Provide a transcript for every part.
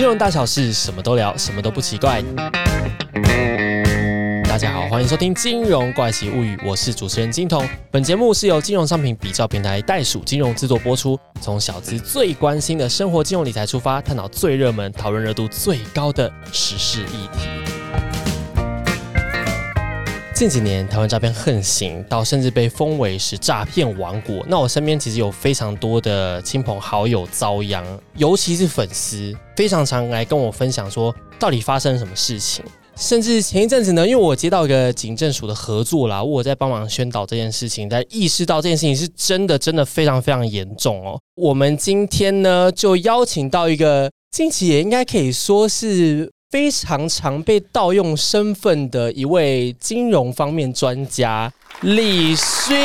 金融大小事，什么都聊，什么都不奇怪。大家好，欢迎收听《金融怪奇物语》，我是主持人金童。本节目是由金融商品比较平台袋鼠金融制作播出，从小资最关心的生活金融理财出发，探讨最热门、讨论热度最高的时事议题。近几年，台湾诈骗横行，到甚至被封为是诈骗王国。那我身边其实有非常多的亲朋好友遭殃，尤其是粉丝，非常常来跟我分享说，到底发生了什么事情。甚至前一阵子呢，因为我接到一个警政署的合作啦，我在帮忙宣导这件事情，在意识到这件事情是真的，真的非常非常严重哦。我们今天呢，就邀请到一个近期也应该可以说是。非常常被盗用身份的一位金融方面专家李勋，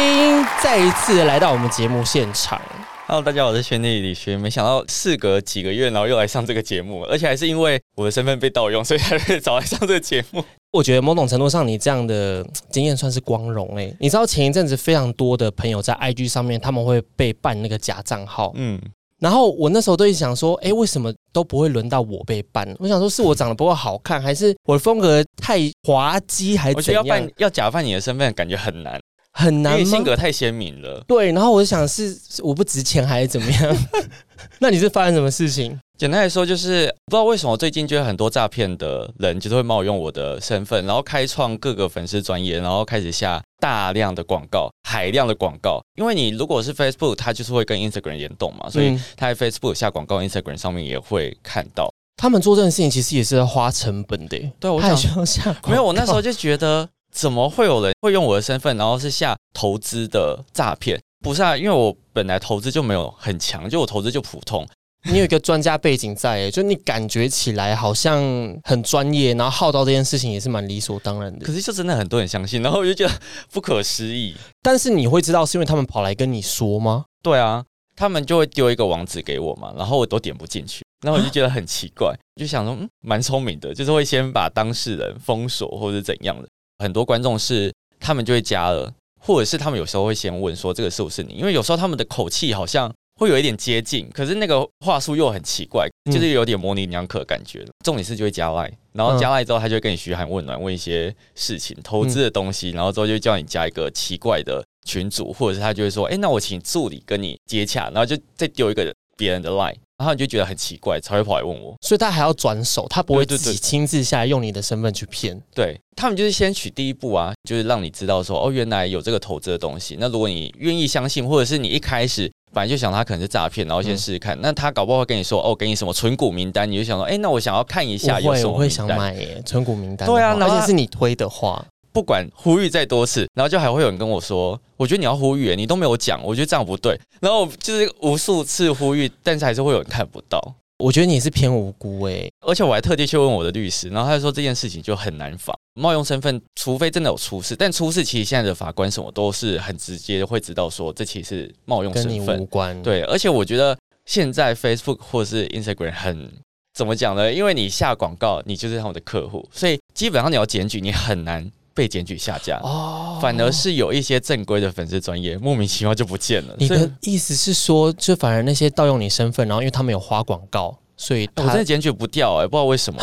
再一次来到我们节目现场。Hello，大家好，我是轩弟李轩。没想到事隔几个月，然后又来上这个节目，而且还是因为我的身份被盗用，所以才被找来上这个节目。我觉得某种程度上，你这样的经验算是光荣哎。你知道前一阵子非常多的朋友在 IG 上面，他们会被办那个假账号，嗯。然后我那时候都想说，哎，为什么都不会轮到我被办？我想说，是我长得不够好看，还是我的风格太滑稽，还是怎样？要办要假扮你的身份，感觉很难，很难性格太鲜明了。对，然后我就想，是我不值钱，还是怎么样？那你是发生什么事情？简单来说，就是不知道为什么最近就有很多诈骗的人，就是会冒用我的身份，然后开创各个粉丝专业，然后开始下大量的广告，海量的广告。因为你如果是 Facebook，它就是会跟 Instagram 联动嘛，所以他在 Facebook 下广告，Instagram 上面也会看到。他们做这件事情其实也是要花成本的。对，我想下没有，我那时候就觉得，怎么会有人会用我的身份，然后是下投资的诈骗？不是啊，因为我本来投资就没有很强，就我投资就普通。你有一个专家背景在，就你感觉起来好像很专业，然后号召这件事情也是蛮理所当然的。可是就真的很多人相信，然后我就觉得不可思议。但是你会知道是因为他们跑来跟你说吗？对啊，他们就会丢一个网址给我嘛，然后我都点不进去，然后我就觉得很奇怪，就想说，嗯，蛮聪明的，就是会先把当事人封锁或者怎样的。很多观众是他们就会加了，或者是他们有时候会先问说这个是不是你，因为有时候他们的口气好像。会有一点接近，可是那个话术又很奇怪，就是有点模棱两可感觉。重点是就会加赖，然后加赖之后，他就会跟你嘘寒问暖，问一些事情、投资的东西，然后之后就叫你加一个奇怪的群主，或者是他就会说：“哎，那我请助理跟你接洽。”然后就再丢一个别人的 line，，然后你就觉得很奇怪，才会跑来问我。所以他还要转手，他不会自己亲自下来用你的身份去骗。对他们就是先取第一步啊，就是让你知道说：“哦，原来有这个投资的东西。”那如果你愿意相信，或者是你一开始。本来就想他可能是诈骗，然后先试试看。那他搞不好会跟你说：“哦，给你什么存股名单。”你就想说：“哎，那我想要看一下有什么我会想买耶，存股名单。对啊，而且是你推的话，不管呼吁再多次，然后就还会有人跟我说：“我觉得你要呼吁，你都没有讲，我觉得这样不对。”然后就是无数次呼吁，但是还是会有人看不到。我觉得你是偏无辜诶，而且我还特地去问我的律师，然后他说这件事情就很难防冒用身份，除非真的有出事。但出事其实现在的法官什么都是很直接会知道说这其实是冒用身份，无关。对，而且我觉得现在 Facebook 或是 Instagram 很怎么讲呢？因为你下广告，你就是他们的客户，所以基本上你要检举，你很难。被检举下架哦，反而是有一些正规的粉丝专业莫名其妙就不见了。你的意思是说，就反而那些盗用你身份，然后因为他们有花广告，所以我真的检举不掉哎，不知道为什么，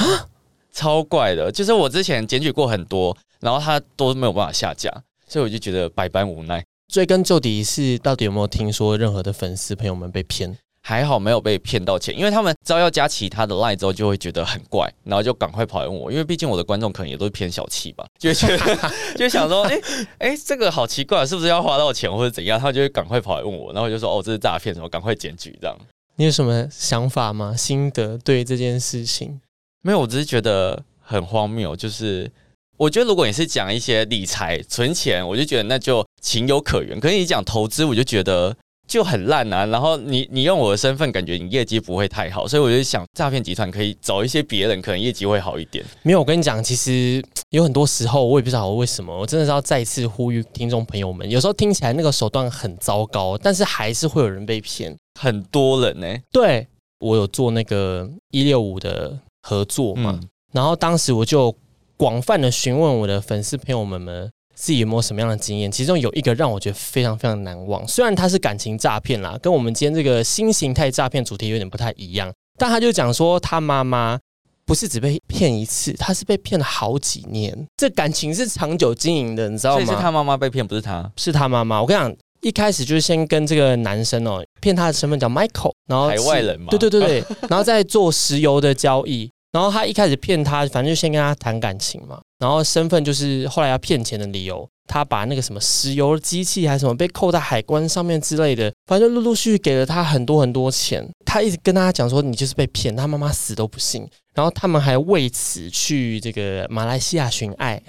超怪的。就是我之前检举过很多，然后他都没有办法下架，所以我就觉得百般无奈。追根究底是到底有没有听说任何的粉丝朋友们被骗？还好没有被骗到钱，因为他们知道要加其他的 line 之后就会觉得很怪，然后就赶快跑来问我，因为毕竟我的观众可能也都是偏小气吧，就觉得就想说，哎哎，这个好奇怪，是不是要花到钱或者怎样？他就会赶快跑来问我，然后就说，哦，这是诈骗，什么赶快检举这样。你有什么想法吗？心得对这件事情？没有，我只是觉得很荒谬。就是我觉得如果你是讲一些理财、存钱，我就觉得那就情有可原。可是你讲投资，我就觉得。就很烂啊！然后你你用我的身份，感觉你业绩不会太好，所以我就想，诈骗集团可以找一些别人，可能业绩会好一点。没有，我跟你讲，其实有很多时候，我也不知道为什么，我真的是要再次呼吁听众朋友们，有时候听起来那个手段很糟糕，但是还是会有人被骗，很多人呢。对我有做那个一六五的合作嘛，然后当时我就广泛的询问我的粉丝朋友们们。自己有没有什么样的经验？其中有一个让我觉得非常非常难忘。虽然它是感情诈骗啦，跟我们今天这个新形态诈骗主题有点不太一样，但他就讲说，他妈妈不是只被骗一次，他是被骗了好几年，这感情是长久经营的，你知道吗？所以是他妈妈被骗，不是他。是他妈妈。我跟你讲，一开始就是先跟这个男生哦，骗他的身份叫 Michael，然后海外人嘛对对对对，然后再做石油的交易。然后他一开始骗他，反正就先跟他谈感情嘛。然后身份就是后来要骗钱的理由，他把那个什么石油机器还是什么被扣在海关上面之类的，反正就陆陆续续给了他很多很多钱。他一直跟他讲说你就是被骗，他妈妈死都不信。然后他们还为此去这个马来西亚寻爱，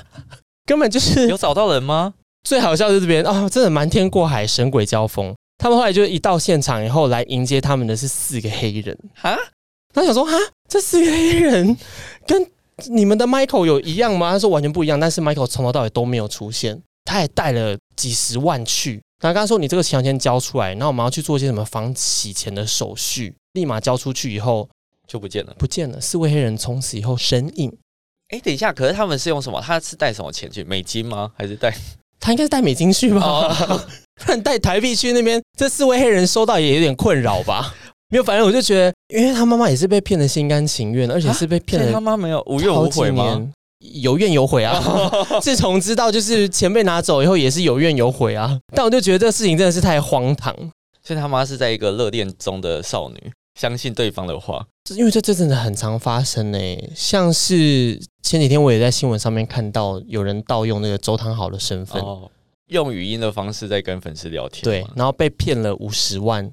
根本就是有找到人吗？最好笑的是这边啊、真的瞒天过海，神鬼交锋。他们后来就一到现场以后，来迎接他们的是四个黑人。啊，他想说哈，这四个黑人跟你们的 Michael 有一样吗？他说完全不一样，但是 Michael 从头到尾都没有出现，他也带了几十万去。然后刚刚说你这个钱要先交出来，然后我们要去做一些什么防洗钱的手续，立马交出去以后就不见了。不见了，四位黑人从此以后身影。哎，等一下，可是他们是用什么？他是带什么钱去？美金吗？还是带？他应该是带美金去吧，哦 不然带台币去那边，这四位黑人收到也有点困扰吧。没有，反正我就觉得，因为他妈妈也是被骗的心甘情愿，而且是被骗所以了他妈没有无怨无悔吗？？有怨有悔啊！自从知道就是钱被拿走以后，也是有怨有悔啊。但我就觉得这事情真的是太荒唐，所以他妈是在一个热恋中的少女，相信对方的话。因为这这真的很常发生呢、像是前几天我也在新闻上面看到有人盗用那个周汤豪的身份，哦，用语音的方式在跟粉丝聊天。对，，然后被骗了五十万。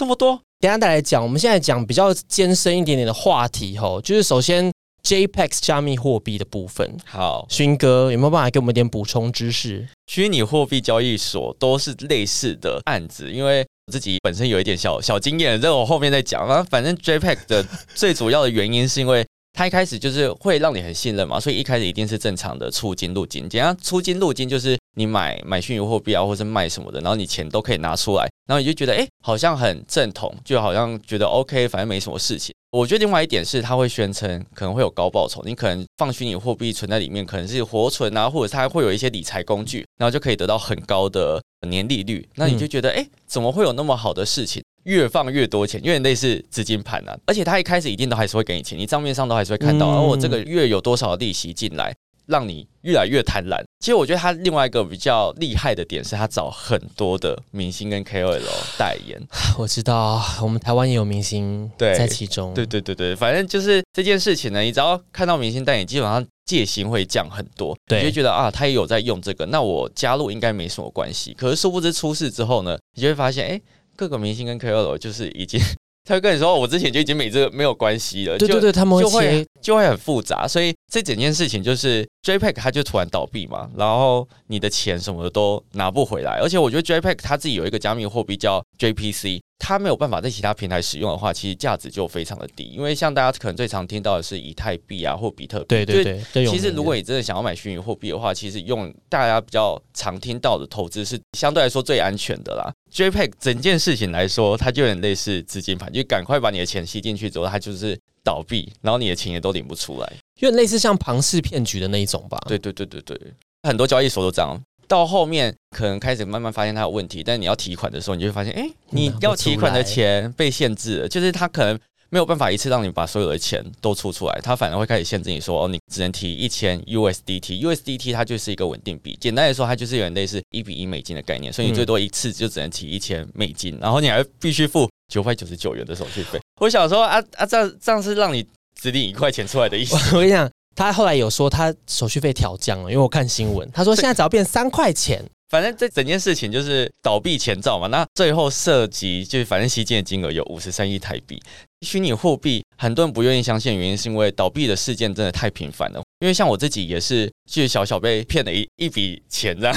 这么多等一下再来讲，我们现在讲比较艰深一点点的话题吼，就是首先 JPEX 加密货币的部分，好，勋哥有没有办法给我们一点补充知识？虚拟货币交易所都是类似的案子，因为我自己本身有一点小小经验，这我后面再讲。啊反正 JPEG 的最主要的原因是因为它一开始就是会让你很信任嘛，所以一开始一定是正常的出金入金。简单出金入金就是你买买虚拟货币啊，或是卖什么的，然后你钱都可以拿出来，然后你就觉得哎、诶好像很正统，就好像觉得 OK，反正没什么事情。我觉得另外一点是，他会宣称可能会有高报酬，你可能放虚拟货币存在里面，可能是活存啊，或者它会有一些理财工具，然后就可以得到很高的年利率。那你就觉得，哎、怎么会有那么好的事情？越放越多钱，有点类似资金盘啊。而且他一开始一定都还是会给你钱，你账面上都还是会看到，嗯而、我这个月有多少利息进来，让你越来越贪婪。其实我觉得他另外一个比较厉害的点是，他找很多的明星跟 KOL 代言。我知道我们台湾也有明星对在其中，对对对对，反正就是这件事情呢，你只要看到明星代言，基本上戒心会降很多，对你就觉得啊，他也有在用这个，那我加入应该没什么关系。可是殊不知出事之后呢，你就会发现，哎，各个明星跟 KOL 就是已经，他会跟你说，我之前就已经没这个没有关系了，就对对对，他们就会就会很复杂，所以这整件事情就是 JPEG 它就突然倒闭嘛，然后你的钱什么的都拿不回来，而且我觉得 JPEG 它自己有一个加密货币叫 JPC，它没有办法在其他平台使用的话，其实价值就非常的低，因为像大家可能最常听到的是以太币啊或比特币，对对对，其实如果你真的想要买虚拟货币的话，其实用大家比较常听到的投资是相对来说最安全的啦。JPEG 整件事情来说，它就有点类似资金盘，就赶快把你的钱吸进去之后，它就是倒闭，然后你的钱也都领不出来。有点类似像庞氏骗局的那一种吧？对对对对对，很多交易所都这样。到后面可能开始慢慢发现它有问题，但你要提款的时候，你就会发现，哎，你要提款的钱被限制了，就是它可能没有办法一次让你把所有的钱都出出来，它反而会开始限制你说，哦，你只能提一千 USDT。USDT 它就是一个稳定币，简单来说，它就是有点类似一比一美金的概念，所以你最多一次就只能提一千美金，然后你还必须付九百九十九元的手续费。我想说，啊啊，这样这样是让你指定一块钱出来的意思。我跟你讲，他后来有说他手续费调降了，因为我看新闻，他说现在只要变三块钱。反正这整件事情就是倒闭前兆嘛，那最后涉及就是反正吸金的金额有五十三亿台币。虚拟货币很多人不愿意相信，原因是因为倒闭的事件真的太频繁了。因为像我自己也是，就是小小被骗了一一笔钱，这样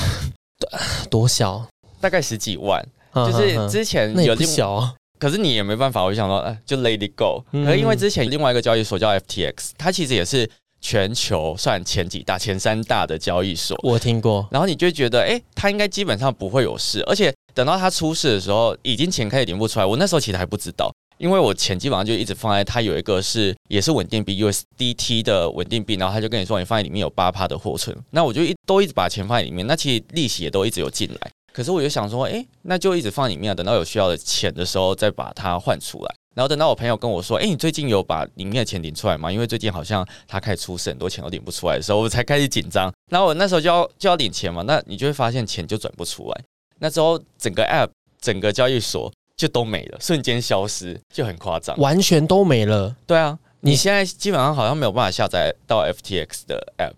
多小？大概十几万，就就是之前有另小啊。可是你也没办法，我就想说，哎，就 let it go。嗯可是因为之前另外一个交易所叫 FTX，它其实也是全球算前几大、前三大的交易所。我听过，然后你就会觉得，哎，他应该基本上不会有事，而且等到他出事的时候，已经钱开始领不出来。我那时候其实还不知道，因为我钱基本上就一直放在他有一个是也是稳定币 USDT 的稳定币，然后他就跟你说你放在里面有八趴的货存，那我就一都一直把钱放在里面，那其实利息也都一直有进来。可是我就想说，哎，那就一直放里面啊，等到有需要的钱的时候再把它换出来。然后等到我朋友跟我说：“哎、你最近有把里面的钱领出来吗？因为最近好像他开始出事，很多钱都领不出来的时候，我才开始紧张。然后我那时候就要就要领钱嘛，那你就会发现钱就转不出来。那之后整个 App 整个交易所就都没了，瞬间消失，就很夸张。完全都没了。对啊，你你现在基本上好像没有办法下载到 FTX 的 App，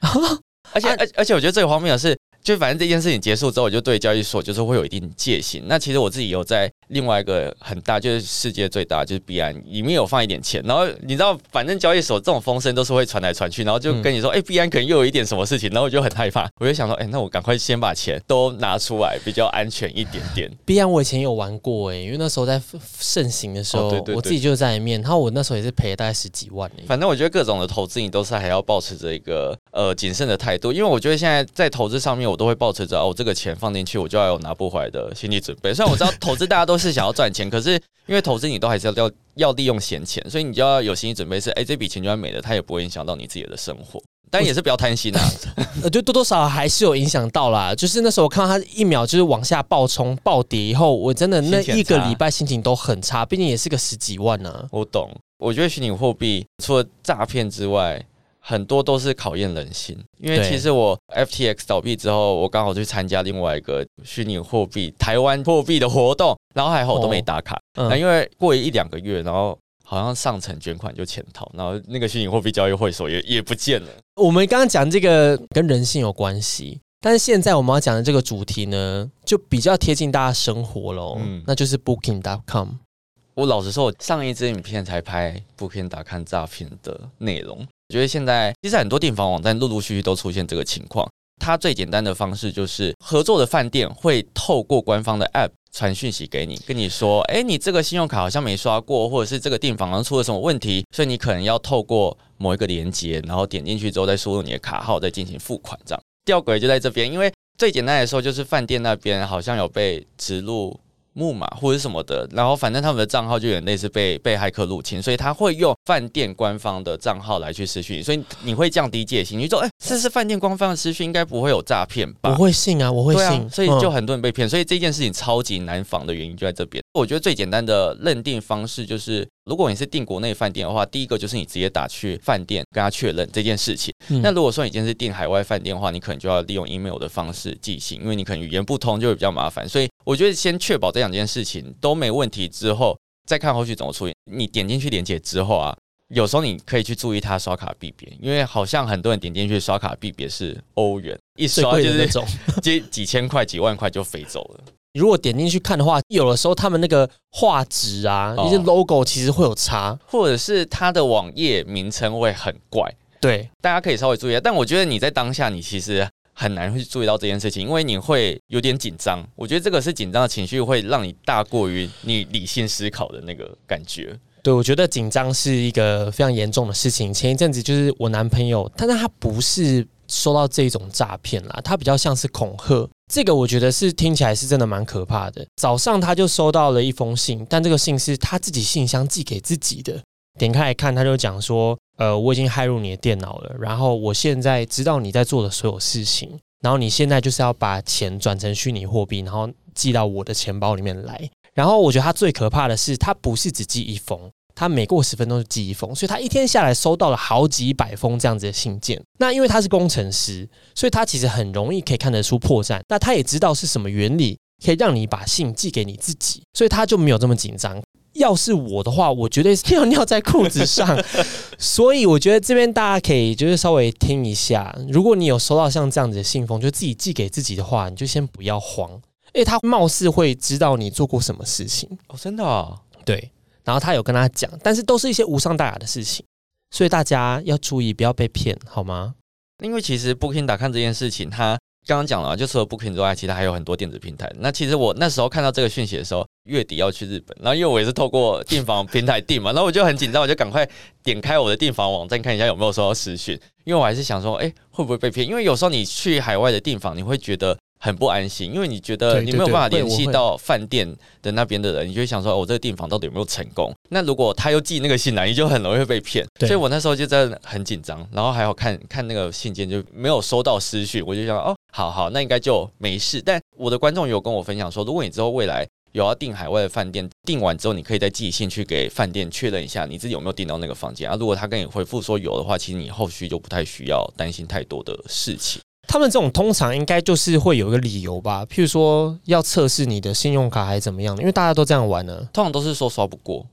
而且啊而而且我觉得最荒谬的是，就反正这件事情结束之后，我就对交易所就是会有一定戒心。那其实我自己有在另外一个很大，就是世界最大，就是币安里面有放一点钱，然后你知道，反正交易所这种风声都是会传来传去，然后就跟你说，哎、币安可能又有一点什么事情，然后我就很害怕，我就想说，哎、那我赶快先把钱都拿出来，比较安全一点点。币安我以前有玩过诶、因为那时候在盛行的时候，我自己就在里面，然后我那时候也是赔了大概十几万诶、反正我觉得各种的投资，你都是还要保持着一个呃谨慎的态度，因为我觉得现在在投资上面，我都会抱持着哦，这个钱放进去，我就要有拿不回来的心理准备。虽然我知道投资大家都是想要赚钱，可是因为投资你都还是要要要利用闲钱，所以你就要有心理准备是，哎，这笔钱就算没了，它也不会影响到你自己的生活。但也是不要贪心啊，呃，就多多少少还是有影响到啦。就是那时候我看到它一秒就是往下暴冲暴跌以后，我真的那一个礼拜心情都很差，毕竟也是个十几万呢、我懂。我觉得虚拟货币除了诈骗之外，很多都是考验人心。因为其实我 FTX 倒闭之后，我刚好去参加另外一个虚拟货币台湾货币的活动，然后还好我都没打卡。那、嗯，因为过一两个月，然后好像上层捐款就潜逃，然后那个虚拟货币交易会所也也不见了。我们刚刚讲这个跟人性有关系，但是现在我们要讲的这个主题呢，就比较贴近大家生活喽。嗯那就是 Booking.com。我老实说，我上一支影片才拍不偏打看诈骗的内容。我觉得现在其实很多订房网站陆陆续续都出现这个情况。它最简单的方式就是合作的饭店会透过官方的 App 传讯息给你，跟你说，哎，你这个信用卡好像没刷过，或者是这个订房好像出了什么问题，所以你可能要透过某一个连接，然后点进去之后再输入你的卡号，再进行付款。这样吊诡就在这边，因为最简单来说就是饭店那边好像有被植入木马或者什么的，然后反正他们的账号就有点类似被被骇客入侵，所以他会用饭店官方的账号来去私讯，所以你会降低戒心，你就说，哎、这是饭店官方的私讯，应该不会有诈骗吧？我会信啊，我会信，，所以就嗯很多人被骗，所以这件事情超级难防的原因就在这边。我觉得最简单的认定方式就是，如果你是订国内饭店的话，第一个就是你直接打去饭店跟他确认这件事情。嗯那如果说你今天是订海外饭店的话，你可能就要利用 email 的方式寄信，因为你可能语言不通，就会比较麻烦。所以我觉得先确保这两件事情都没问题之后，再看后续怎么处理。你点进去连接之后啊。有时候你可以去注意他刷卡币别，因为好像很多人点进去刷卡币别是欧元，一刷就是那种。几几千块、几万块就飞走了。如果点进去看的话，有的时候他们那个画质啊，哦一些 logo 其实会有差。或者是它的网页名称会很怪，对，大家可以稍微注意一下。但我觉得你在当下，你其实很难会去注意到这件事情，因为你会有点紧张。我觉得这个是紧张的情绪会让你大过于你理性思考的那个感觉。对，我觉得紧张是一个非常严重的事情。前一阵子就是我男朋友，但是他不是收到这种诈骗啦，他比较像是恐吓。这个我觉得是听起来是真的蛮可怕的。早上他就收到了一封信，但这个信是他自己信箱寄给自己的。点开来看，他就讲说：“呃，我已经骇入你的电脑了，然后我现在知道你在做的所有事情，然后你现在就是要把钱转成虚拟货币，然后寄到我的钱包里面来。然后我觉得他最可怕的是，他不是只寄一封，他每过十分钟就寄一封，所以他一天下来收到了好几百封这样子的信件。那因为他是工程师，所以他其实很容易可以看得出破绽。那他也知道是什么原理可以让你把信寄给你自己，所以他就没有这么紧张。要是我的话，我绝对是尿尿在裤子上。所以我觉得这边大家可以就是稍微听一下，如果你有收到像这样子的信封，就自己寄给自己的话，你就先不要慌，因为他貌似会知道你做过什么事情。哦，真的哦，对，然后他有跟他讲，但是都是一些无伤大雅的事情，所以大家要注意，不要被骗，好吗？因为其实 Booking 打看这件事情，他刚刚讲了，就除了 Booking 之外，其他还有很多电子平台。那其实我那时候看到这个讯息的时候，月底要去日本，然后因为我也是透过订房平台订嘛，然后我就很紧张，我就赶快点开我的订房网站看一下有没有收到私讯，因为我还是想说，哎、会不会被骗？因为有时候你去海外的订房，你会觉得。很不安心，因为你觉得你没有办法联系到饭店的那边的人，你就会想说，哦我这个订房到底有没有成功？那如果他又寄那个信来，你就很容易会被骗。对所以我那时候就真的很紧张，然后还有看看那个信件就没有收到私讯，我就想哦，好好，那应该就没事。但我的观众有跟我分享说，如果你之后未来有要订海外的饭店，订完之后你可以再寄信去给饭店确认一下你自己有没有订到那个房间啊。如果他跟你回复说有的话，其实你后续就不太需要担心太多的事情。他们这种通常应该就是会有一个理由吧，譬如说要测试你的信用卡还是怎么样的，因为大家都这样玩呢。通常都是说刷不过。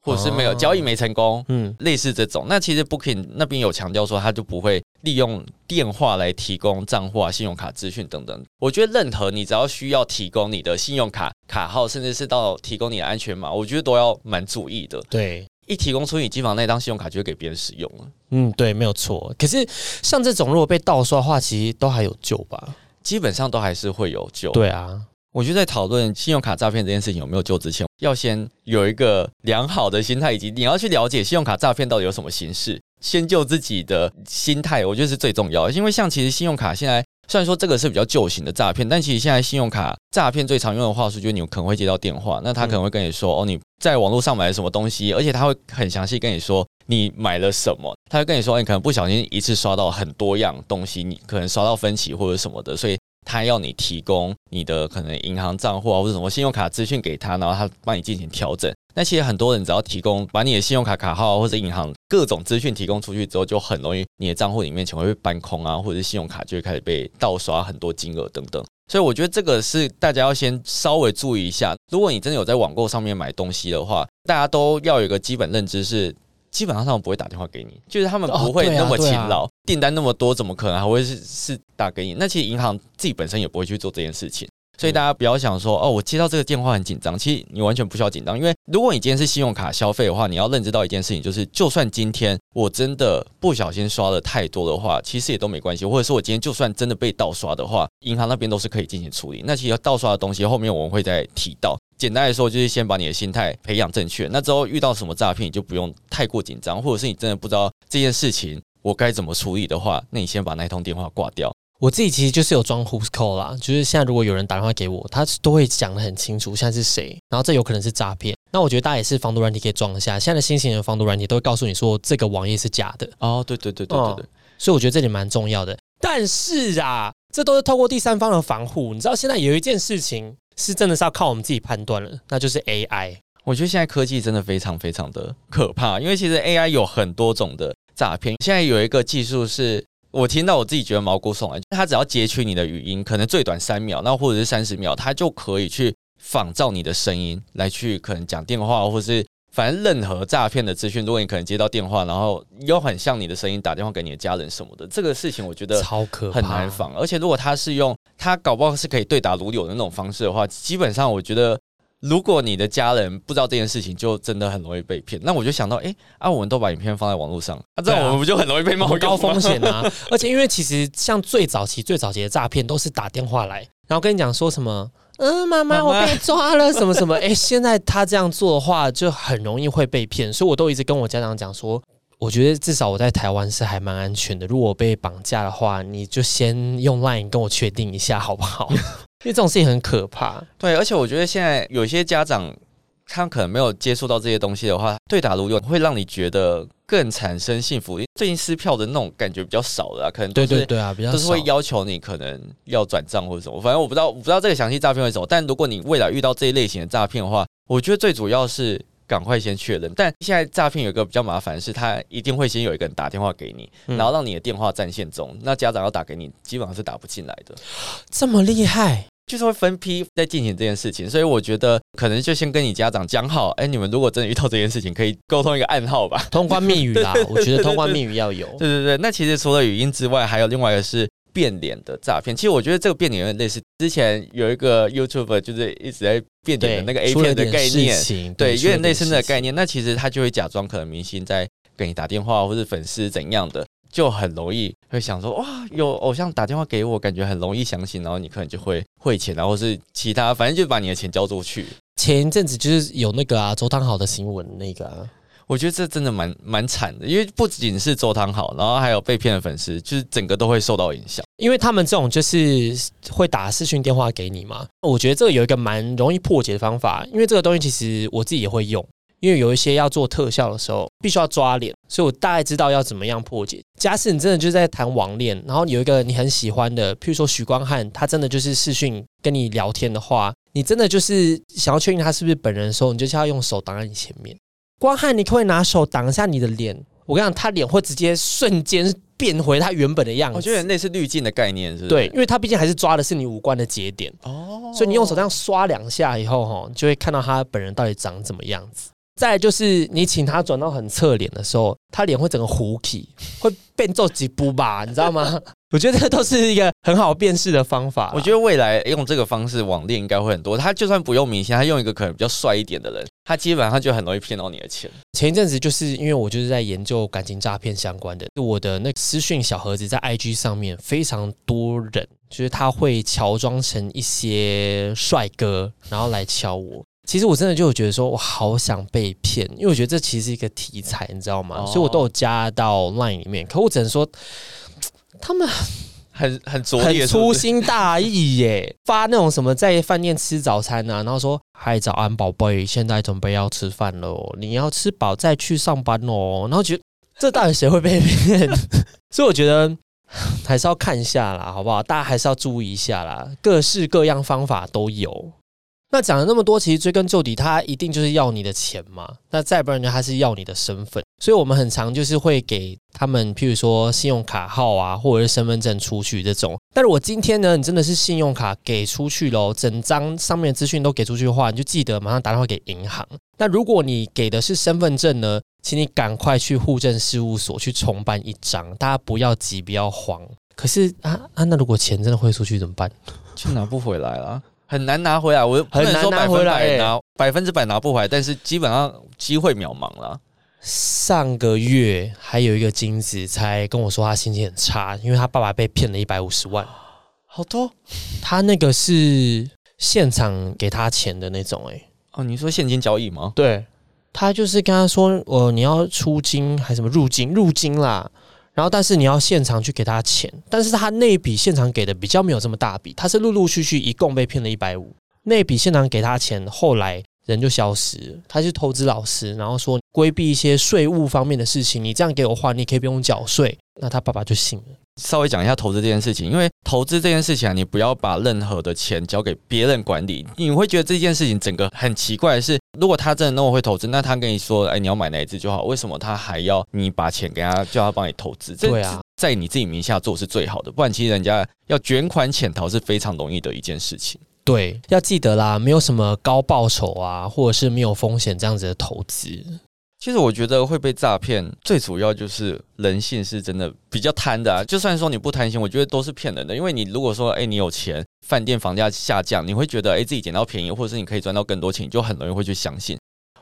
或者是没有交易没成功，嗯，类似这种。那其实 Booking 那边有强调说，他就不会利用电话来提供账户啊、信用卡资讯等等。我觉得任何你只要需要提供你的信用卡卡号，甚至是到提供你的安全码，我觉得都要蛮注意的。对，一提供出你机房那张信用卡，就会给别人使用了。嗯，对，没有错。可是像这种如果被盗刷的话，其实都还有救吧？基本上都还是会有救。对啊。我觉得在讨论信用卡诈骗这件事情有没有救之前，要先有一个良好的心态，以及你要去了解信用卡诈骗到底有什么形式，先救自己的心态，我觉得是最重要的。因为像其实信用卡现在虽然说这个是比较旧型的诈骗，但其实现在信用卡诈骗最常用的话术就是你可能会接到电话，那他可能会跟你说哦你在网络上买了什么东西，而且他会很详细跟你说你买了什么，他会跟你说你可能不小心一次刷到很多样东西，你可能刷到分歧或者什么的，所以。他要你提供你的可能银行账户啊，或者什么信用卡资讯给他，然后他帮你进行调整。那其实很多人只要提供把你的信用卡卡号或者银行各种资讯提供出去之后，就很容易你的账户里面钱会被搬空啊，或者是信用卡就会开始被盗刷很多金额等等。所以我觉得这个是大家要先稍微注意一下。如果你真的有在网购上面买东西的话，大家都要有一个基本认知是。基本上他们不会打电话给你，就是他们不会那么勤劳，订单那么多，怎么可能还会是是打给你？那其实银行自己本身也不会去做这件事情，所以大家不要想说哦，我接到这个电话很紧张。其实你完全不需要紧张，因为如果你今天是信用卡消费的话，你要认知到一件事情，就是就算今天我真的不小心刷了太多的话，其实也都没关系。或者说我今天就算真的被盗刷的话，银行那边都是可以进行处理。那其实盗刷的东西后面我们会再提到。简单来说，就是先把你的心态培养正确。那之后遇到什么诈骗，你就不用太过紧张，或者是你真的不知道这件事情我该怎么处理的话，那你先把那通电话挂掉。我自己其实就是有装 Who's Call 啦，就是现在如果有人打电话给我，他都会讲的很清楚，现在是谁，然后这有可能是诈骗。那我觉得大家也是防毒软体可以装一下。现在的新型的防毒软体都会告诉你说这个网页是假的。哦，对对对对对对。所以我觉得这里蛮重要的。但是啊，这都是透过第三方的防护。你知道现在有一件事情。是真的是要靠我们自己判断了，那就是 AI。我觉得现在科技真的非常非常的可怕，因为其实 AI 有很多种的诈骗。现在有一个技术是我听到我自己觉得毛骨悚然，他只要截取你的语音，可能最短三秒，那或者是三十秒，他就可以去仿照你的声音来去可能讲电话，或是。反正任何诈骗的资讯，如果你可能接到电话，然后又很像你的声音打电话给你的家人什么的，这个事情我觉得超可很难防。而且如果他是用他搞不好是可以对答如流的那种方式的话，基本上我觉得，如果你的家人不知道这件事情，就真的很容易被骗。那我就想到，哎，啊，我们都把影片放在网络上，那这样我们不就很容易被冒高风险啊？而且因为其实像最早期、最早期的诈骗都是打电话来，然后跟你讲说什么。嗯，妈妈，我被抓了，什么什么？哎，现在他这样做的话，就很容易会被骗，所以我都一直跟我家长讲说，我觉得至少我在台湾是还蛮安全的。如果被绑架的话，你就先用 Line 跟我确定一下，好不好？因为这种事情很可怕。对，而且我觉得现在有些家长。他可能没有接触到这些东西的话，对打如流会让你觉得更产生幸福。最近撕票的那种感觉比较少了，可能对对对啊，比较都是会要求你可能要转账或者什么。反正我不知道，我不知道这个详细诈骗会什么。但如果你未来遇到这一类型的诈骗的话，我觉得最主要是赶快先确认。但现在诈骗有一个比较麻烦的是，他一定会先有一个人打电话给你，然后让你的电话占线中，那家长要打给你，基本上是打不进来的。这么厉害？就是会分批在进行这件事情，所以我觉得可能就先跟你家长讲好，哎，你们如果真的遇到这件事情，可以沟通一个暗号吧，通关密语啦。我觉得通关密语要有。对对对，那其实除了语音之外，还有另外一个是变脸的诈骗。其实我觉得这个变脸有点类似之前有一个 YouTube 就是一直在变脸的那个 A 片的概念，对，有点类似的概念。那其实他就会假装可能明星在给你打电话，或者粉丝怎样的。就很容易会想说哇，有偶像打电话给我，感觉很容易相信，然后你可能就会汇钱，然后是其他，反正就把你的钱交出去。前一阵子就是有那个啊，周汤豪的新闻，那个，啊，我觉得这真的蛮蛮惨的，因为不仅是周汤好，然后还有被骗的粉丝，就是整个都会受到影响。因为他们这种就是会打视讯电话给你嘛，我觉得这个有一个蛮容易破解的方法，因为这个东西其实我自己也会用。因为有一些要做特效的时候，必须要抓脸，所以我大概知道要怎么样破解。假使你真的就是在谈网恋，然后有一个你很喜欢的，譬如说许光汉，他真的就是视讯跟你聊天的话，你真的就是想要确定他是不是本人的时候，你就是要用手挡在你前面。光汉，你可以拿手挡一下你的脸？我跟你讲，他脸会直接瞬间变回他原本的样子。我觉得那是滤镜的概念，是不是？对，因为他毕竟还是抓的是你五官的节点哦，所以你用手这样刷两下以后，哈，就会看到他本人到底长怎么样子。再就是你请他转到很侧脸的时候，他脸会整个糊起，会变皱几步吧，你知道吗？我觉得这都是一个很好辨识的方法。我觉得未来用这个方式网恋应该会很多。他就算不用明星，他用一个可能比较帅一点的人，他基本上就很容易骗到你的钱。前一阵子就是因为我就是在研究感情诈骗相关的，我的那私讯小盒子在 IG 上面非常多人，就是他会乔装成一些帅哥，然后来敲我。其实我真的就觉得说，我好想被骗，因为我觉得这其实是一个题材，你知道吗？所以我都有加到 Line 里面。可我只能说，他们很很拙很粗心大意耶，发那种什么在饭店吃早餐啊，然后说嗨早安宝贝，现在准备要吃饭喽，你要吃饱再去上班哦。然后觉得这到底谁会被骗？所以我觉得还是要看一下啦，好不好？大家还是要注意一下啦，各式各样方法都有。那讲了那么多，其实追根究底，他一定就是要你的钱嘛。那再不然呢，他是要你的身份。所以我们很常就是会给他们，譬如说信用卡号啊，或者是身份证出去这种。但是我今天呢，你真的是信用卡给出去喽，整张上面的资讯都给出去的话，你就记得马上打电话给银行。那如果你给的是身份证呢，请你赶快去户政事务所去重办一张，大家不要急，不要慌。可是啊啊，那如果钱真的汇出去怎么办？就拿不回来了。很难拿回来，我很难拿回来，拿百分之百拿不回来，但是基本上机会渺茫了。上个月还有一个金子才跟我说他心情很差，因为他爸爸被骗了一百五十万，好多。他那个是现场给他钱的那种，哎，哦，你说现金交易吗？对，他就是跟他说，哦，你要出金还是什么入金？入金啦。然后，但是你要现场去给他钱，但是他那笔现场给的比较没有这么大笔，他是陆陆续续一共被骗了一百五。那笔现场给他钱，后来人就消失。他是投资老师，然后说规避一些税务方面的事情，你这样给我换，你可以不用缴税。那他爸爸就信了。稍微讲一下投资这件事情，因为投资这件事情啊，你不要把任何的钱交给别人管理。你会觉得这件事情整个很奇怪的是，如果他真的那么会投资，那他跟你说，哎，你要买哪一只就好，为什么他还要你把钱给他，叫他帮你投资？对啊，在你自己名下做是最好的，不然其实人家要卷款潜逃是非常容易的一件事情。对，要记得啦，没有什么高报酬啊，或者是没有风险这样子的投资。其实我觉得会被诈骗，最主要就是人性是真的比较贪的啊。就算说你不贪心，我觉得都是骗人的。因为你如果说，哎，你有钱，饭店房价下降，你会觉得，哎，自己捡到便宜，或者是你可以赚到更多钱，你就很容易会去相信。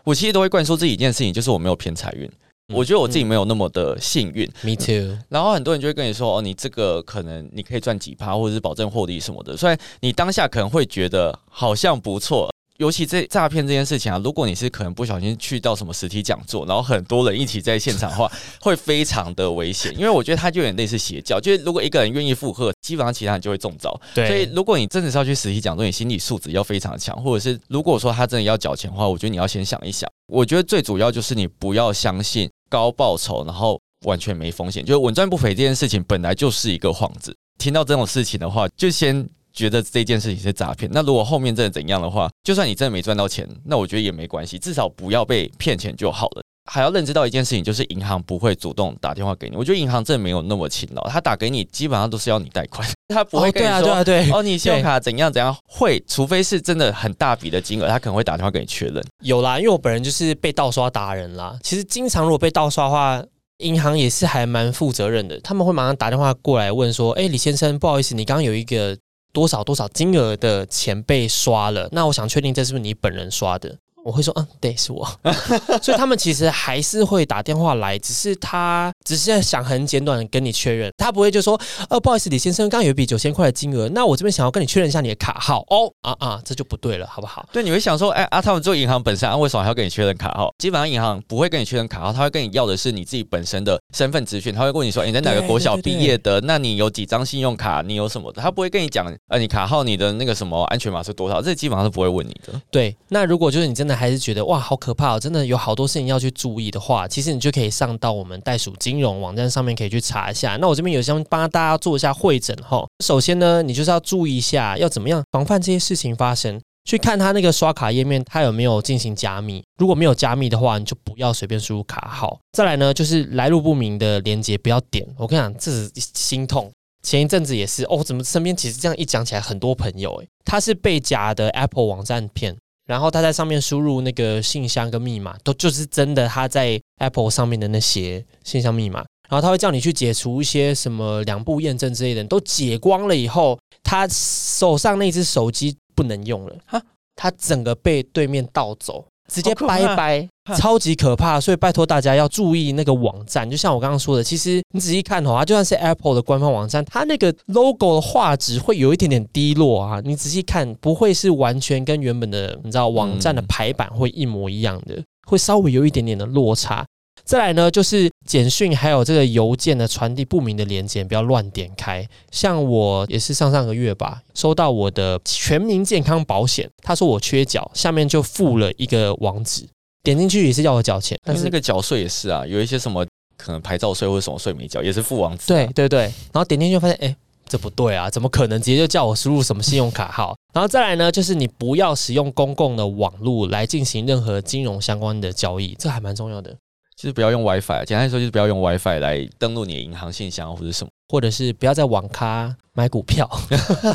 我其实都会灌输自己一件事情，就是我没有偏财运。我觉得我自己没有那么的幸运。Me too。然后很多人就会跟你说，哦，你这个可能你可以赚几趴，或者是保证获利什么的。虽然你当下可能会觉得好像不错。尤其这诈骗这件事情啊，如果你是可能不小心去到什么实体讲座，然后很多人一起在现场的话，会非常的危险。因为我觉得它就有点类似邪教，就是如果一个人愿意附和，基本上其他人就会中招。对，所以如果你真的是要去实体讲座，你心理素质要非常强，或者是如果说他真的要缴钱的话，我觉得你要先想一想。我觉得最主要就是你不要相信高报酬，然后完全没风险，就是稳赚不赔这件事情本来就是一个幌子。听到这种事情的话，就先。觉得这件事情是诈骗，那如果后面真的怎样的话，就算你真的没赚到钱，那我觉得也没关系，至少不要被骗钱就好了。还要认知到一件事情，就是银行不会主动打电话给你。我觉得银行真的没有那么勤劳，他打给你基本上都是要你贷款，他不会跟你说哦，你信用卡怎样怎样会，除非是真的很大笔的金额，他可能会打电话给你确认。有啦，因为我本人就是被盗刷达人啦。其实经常如果被盗刷的话，银行也是还蛮负责任的，他们会马上打电话过来问说，哎，李先生，不好意思，你刚刚有一个。多少多少金额的钱被刷了？那我想确定这是不是你本人刷的？我会说，嗯，对，是我。所以他们其实还是会打电话来，只是他只是在想很简短的跟你确认，他不会就说，呃，不好意思，李先生，刚刚有一笔九千块的金额，那我这边想要跟你确认一下你的卡号哦，啊啊，这就不对了，好不好？对，你会想说，哎啊，他们做银行本身，啊，为什么还要跟你确认卡号？基本上银行不会跟你确认卡号，他会跟你要的是你自己本身的身份资讯，他会问你说：“诶你在哪个国小毕业的？那你有几张信用卡？你有什么的？”他不会跟你讲，呃，你卡号、你的那个什么安全码是多少，这基本上是不会问你的。对，那如果就是你真的还是觉得哇好可怕哦，真的有好多事情要去注意的话，其实你就可以上到我们袋鼠金融网站上面可以去查一下。那我这边有先帮大家做一下会诊哈。首先呢，你就是要注意一下要怎么样防范这些事情发生。去看他那个刷卡页面，他有没有进行加密？如果没有加密的话，你就不要随便输入卡号。再来呢，就是来路不明的链接不要点。我跟你讲，这是心痛。前一阵子也是哦，怎么身边其实这样一讲起来，很多朋友诶，他是被假的 Apple 网站骗，然后他在上面输入那个信箱跟密码，都就是真的他在 Apple 上面的那些信箱密码，然后他会叫你去解除一些什么两步验证之类的，都解光了以后，他手上那只手机不能用了哈，他整个被对面盗走，直接拜拜。超级可怕，所以拜托大家要注意那个网站。就像我刚刚说的，其实你仔细看哦，它就算是 Apple 的官方网站，它那个 logo 的画质会有一点点低落啊。你仔细看，不会是完全跟原本的你知道网站的嗯排版会一模一样的，会稍微有一点点的落差。再来呢，就是简讯还有这个邮件的传递不明的连接，不要乱点开。像我也是上上个月吧，收到我的全民健康保险，他说我缺缴，下面就附了一个网址，点进去也是要我缴钱，但但是是那个缴税也是啊，有一些什么可能牌照税或者什么税没缴，也是附网址、对，对对，然后点进去发现，哎，这不对啊，怎么可能直接就叫我输入什么信用卡号？然后再来呢，就是你不要使用公共的网络来进行任何金融相关的交易，这还蛮重要的。就是不要用 WiFi，简单来说就是不要用 WiFi 来登录你的银行信箱或者什么。或者是不要在网咖买股票，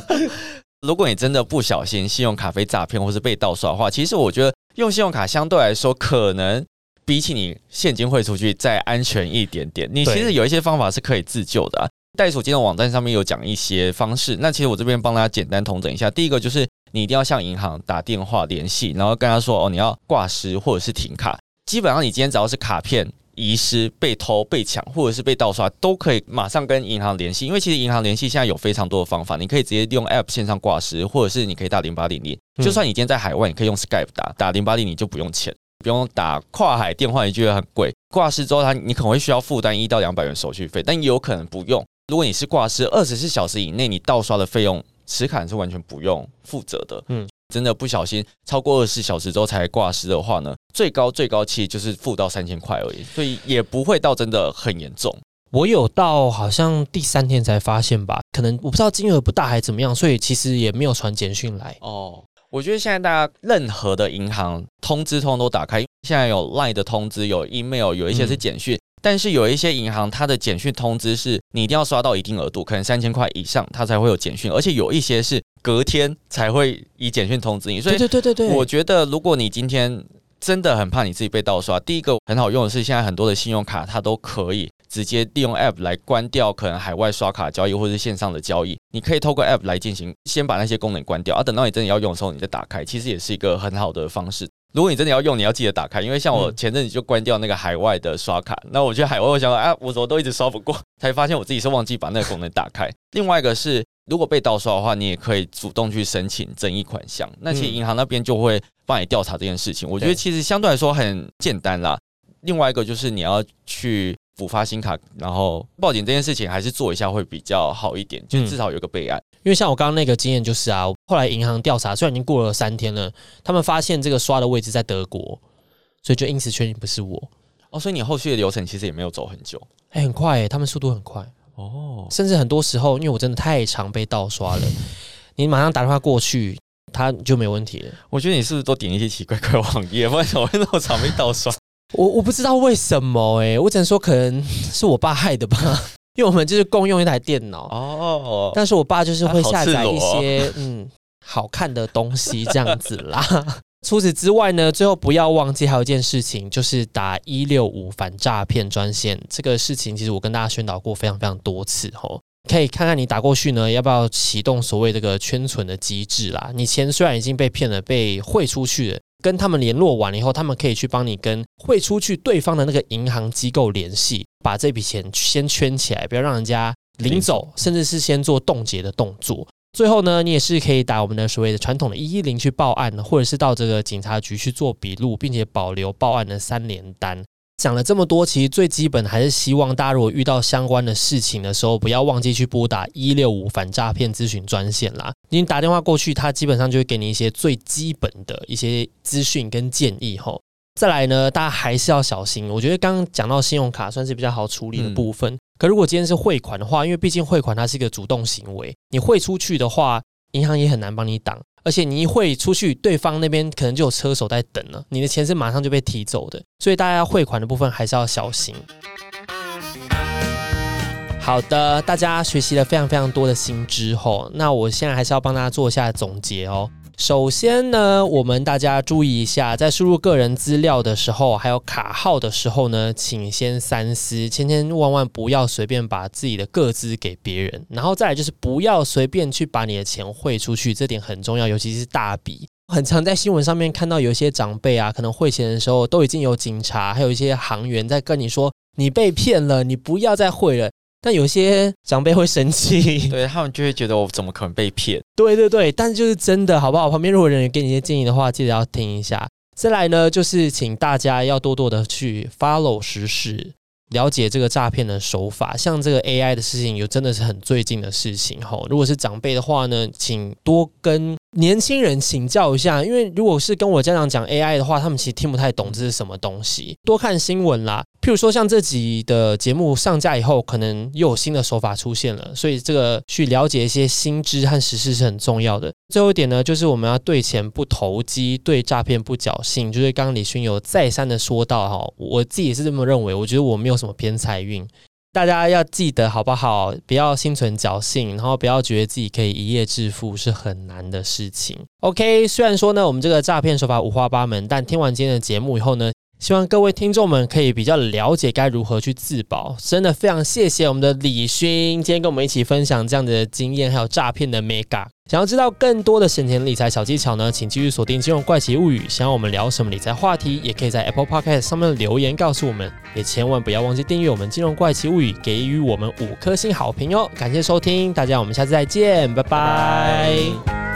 如果你真的不小心信用卡被诈骗或是被盗刷的话，其实我觉得用信用卡相对来说可能比起你现金汇出去再安全一点点。你其实有一些方法是可以自救的、啊。袋鼠金融网站上面有讲一些方式，那其实我这边帮大家简单统整一下。第一个就是你一定要向银行打电话联系，然后跟他说哦你要挂失或者是停卡。基本上你今天只要是卡片遗失、被偷、被抢或者是被盗刷，都可以马上跟银行联系。因为其实银行联系现在有非常多的方法，你可以直接用 App 线上挂失，或者是你可以打零八零零。就算你今天在海外，你可以用 Skype 打，打零八零你就不用钱，不用打跨海电话，你觉得很贵。挂失之后，它你可能会需要负担一到两百元手续费，但也有可能不用。如果你是挂失二十四小时以内，你盗刷的费用，持卡人是完全不用负责的。嗯，真的不小心超过二十四小时之后才挂失的话呢，最高最高期就是付到三千块而已，所以也不会到真的很严重。我有到好像第三天才发现吧，可能我不知道金额不大还怎么样，所以其实也没有传简讯来。哦，我觉得现在大家任何的银行通知通都打开，现在有 Line 的通知，有 email，有一些是简讯。但是有一些银行，它的简讯通知是你一定要刷到一定额度，可能三千块以上，它才会有简讯，而且有一些是隔天才会以简讯通知你。所以对对对对对，我觉得，如果你今天真的很怕你自己被盗刷，第一个很好用的是，现在很多的信用卡它都可以直接利用 App 来关掉可能海外刷卡交易或者是线上的交易。你可以透过 App 来进行，先把那些功能关掉，啊，等到你真的要用的时候，你再打开，其实也是一个很好的方式。如果你真的要用，你要记得打开，因为像我嗯前阵子就关掉那个海外的刷卡，那我觉得海外我想说啊，我怎么都一直刷不过，才发现我自己是忘记把那个功能打开。另外一个是，如果被盗刷的话，你也可以主动去申请争议款项，那其实嗯银行那边就会帮你调查这件事情。我觉得其实相对来说很简单啦。另外一个就是你要去补发新卡，然后报警这件事情还是做一下会比较好一点，就嗯至少有个备案。因为像我刚刚那个经验就是啊，后来银行调查，虽然已经过了三天了，他们发现这个刷的位置在德国，所以就因此确定不是我。哦，所以你后续的流程其实也没有走很久。哎、很快哎、他们速度很快，哦，甚至很多时候，因为我真的太常被盗刷了，你马上打电话过去，他就没问题了。我觉得你是不是都点一些奇怪怪网页，不然怎么会那么常被盗刷？我我不知道为什么哎、我只能说可能是我爸害的吧，因为我们就是共用一台电脑，哦，但是我爸就是会下载一些嗯好看的东西这样子啦。除此之外呢，最后不要忘记还有一件事情，就是打一六五反诈骗专线。这个事情其实我跟大家宣导过非常非常多次哦，可以看看你打过去呢，要不要启动所谓这个圈存的机制啦。你钱虽然已经被骗了，被汇出去了。跟他们联络完了以后，他们可以去帮你跟汇出去对方的那个银行机构联系，把这笔钱先圈起来，不要让人家领走，甚至是先做冻结的动作。最后呢，你也是可以打我们的所谓的传统的一一零去报案，或者是到这个警察局去做笔录，并且保留报案的三联单。讲了这么多，其实最基本还是希望大家如果遇到相关的事情的时候，不要忘记去拨打一六五反诈骗咨询专线啦。你打电话过去，他基本上就会给你一些最基本的一些资讯跟建议吼。再来呢，大家还是要小心。我觉得刚刚讲到信用卡算是比较好处理的部分，可如果今天是汇款的话，因为毕竟汇款它是一个主动行为，你汇出去的话，银行也很难帮你挡。而且你一汇出去，对方那边可能就有车手在等了，你的钱是马上就被提走的，所以大家要汇款的部分还是要小心。好的，大家学习了非常非常多的新知后，那我现在还是要帮大家做一下总结哦。首先呢，我们大家注意一下，在输入个人资料的时候，还有卡号的时候呢，请先三思，千千万万不要随便把自己的个资给别人。然后再来就是不要随便去把你的钱汇出去，这点很重要，尤其是大笔。很常在新闻上面看到有一些长辈啊，可能汇钱的时候都已经有警察，还有一些行员在跟你说，你被骗了，你不要再汇了。但有些长辈会生气，对他们就会觉得我怎么可能被骗？对对对，但就是真的，好不好？旁边如果有人给你一些建议的话，记得要听一下。再来呢，就是请大家要多多的去 follow 时事。了解这个诈骗的手法，像这个 AI 的事情，有真的是很最近的事情吼。如果是长辈的话呢，请多跟年轻人请教一下，因为如果是跟我家长讲 AI 的话，他们其实听不太懂这是什么东西。多看新闻啦，譬如说像这集的节目上架以后，可能又有新的手法出现了，所以这个去了解一些新知和实事是很重要的。最后一点呢，就是我们要对钱不投机，对诈骗不侥幸。就是刚刚李勋有再三的说到哈，我自己也是这么认为。我觉得我没有什么偏财运，大家要记得好不好？不要心存侥幸，然后不要觉得自己可以一夜致富是很难的事情。OK，虽然说呢，我们这个诈骗手法五花八门，但听完今天的节目以后呢。希望各位听众们可以比较了解该如何去自保。真的非常谢谢我们的李勋今天跟我们一起分享这样的经验，还有诈骗的 mega。想要知道更多的省钱理财小技巧呢，请继续锁定金融怪奇物语。想要我们聊什么理财话题，也可以在 Apple Podcast 上面留言告诉我们。也千万不要忘记订阅我们金融怪奇物语，给予我们五颗星好评哦。感谢收听，大家我们下次再见，拜拜。